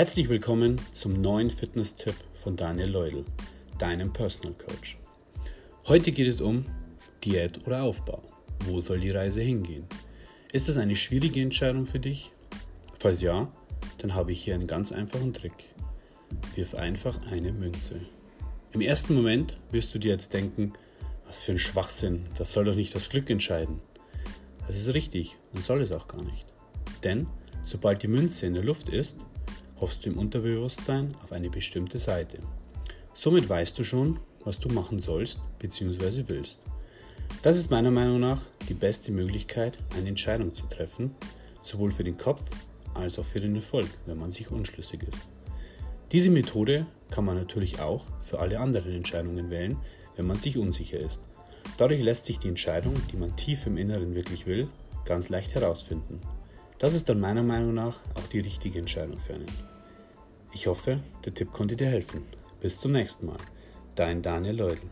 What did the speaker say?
Herzlich willkommen zum neuen Fitness-Tipp von Daniel Leudel, deinem Personal Coach. Heute geht es um Diät oder Aufbau. Wo soll die Reise hingehen? Ist das eine schwierige Entscheidung für dich? Falls ja, dann habe ich hier einen ganz einfachen Trick. Wirf einfach eine Münze. Im ersten Moment wirst du dir jetzt denken, was für ein Schwachsinn, das soll doch nicht das Glück entscheiden. Das ist richtig und soll es auch gar nicht. Denn sobald die Münze in der Luft ist, hoffst du im Unterbewusstsein auf eine bestimmte Seite. Somit weißt du schon, was du machen sollst bzw. willst. Das ist meiner Meinung nach die beste Möglichkeit, eine Entscheidung zu treffen, sowohl für den Kopf als auch für den Erfolg, wenn man sich unschlüssig ist. Diese Methode kann man natürlich auch für alle anderen Entscheidungen wählen, wenn man sich unsicher ist. Dadurch lässt sich die Entscheidung, die man tief im Inneren wirklich will, ganz leicht herausfinden. Das ist dann meiner Meinung nach auch die richtige Entscheidung für einen. Ich hoffe, der Tipp konnte dir helfen. Bis zum nächsten Mal. Dein Daniel Leudl.